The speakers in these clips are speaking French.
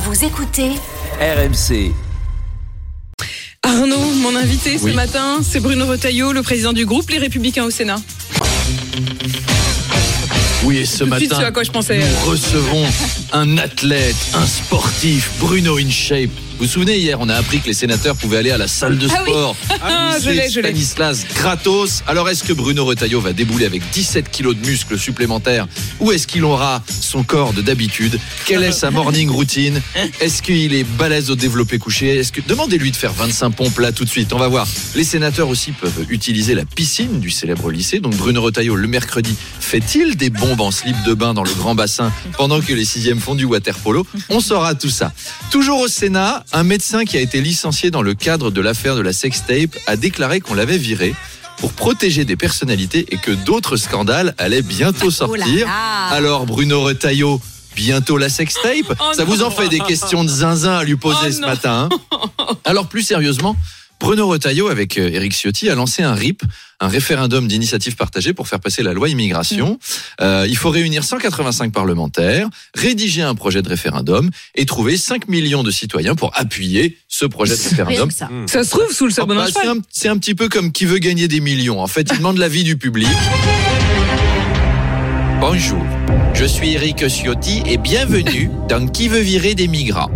Vous écoutez RMC. Arnaud, mon invité ce matin, c'est Bruno Retailleau, le président du groupe Les Républicains au Sénat. Oui, et ce Tout de suite, matin, ce à quoi je pensais. nous recevons un athlète, un sportif, Bruno InShape. Vous vous souvenez, hier, on a appris que les sénateurs pouvaient aller à la salle de Ah oui. sport. Ah, je l'ai, je l'ai. Stanislas gratos. Alors, est-ce que Bruno Retailleau va débouler avec 17 kilos de muscles supplémentaires ou est-ce qu'il aura son corps de d'habitude? Quelle est sa morning routine? Est-ce qu'il est balèze au développé couché? Est-ce que Demandez-lui de faire 25 pompes là tout de suite. On va voir. Les sénateurs aussi peuvent utiliser la piscine du célèbre lycée. Donc, Bruno Retailleau, le mercredi, fait-il des bombes en slip de bain dans le grand bassin pendant que les sixièmes font du water polo? On saura tout ça. Toujours au Sénat, un médecin qui a été licencié dans le cadre de l'affaire de la sextape a déclaré qu'on l'avait viré pour protéger des personnalités et que d'autres scandales allaient bientôt sortir. Alors Bruno Retailleau, bientôt la sextape? Oh Ça vous en fait des questions de zinzin à lui poser Oh ce matin hein? Alors plus sérieusement, Bruno Retailleau avec euh, Éric Ciotti a lancé un RIP, un référendum d'initiative partagée pour faire passer la loi immigration. Euh, il faut réunir 185 parlementaires, rédiger un projet de référendum et trouver 5 millions de citoyens pour appuyer ce projet de référendum. ça. Ça se trouve sous le sabot d'un bah, c'est un, c'est un petit peu comme qui veut gagner des millions. En fait, il demande l'avis du public. Bonjour, je suis Eric Ciotti et bienvenue dans Qui veut virer des migrants.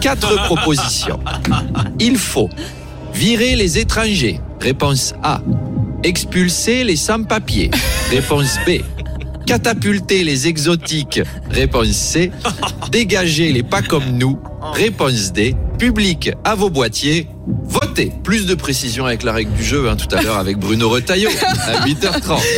Quatre propositions. Il faut virer les étrangers. Réponse A. Expulser les sans-papiers. Réponse B. Catapulter les exotiques. Réponse C. Dégager les pas comme nous. Réponse D. Public à vos boîtiers. Votez. Plus de précision avec la règle du jeu hein, tout à l'heure avec Bruno Retailleau à 8h30.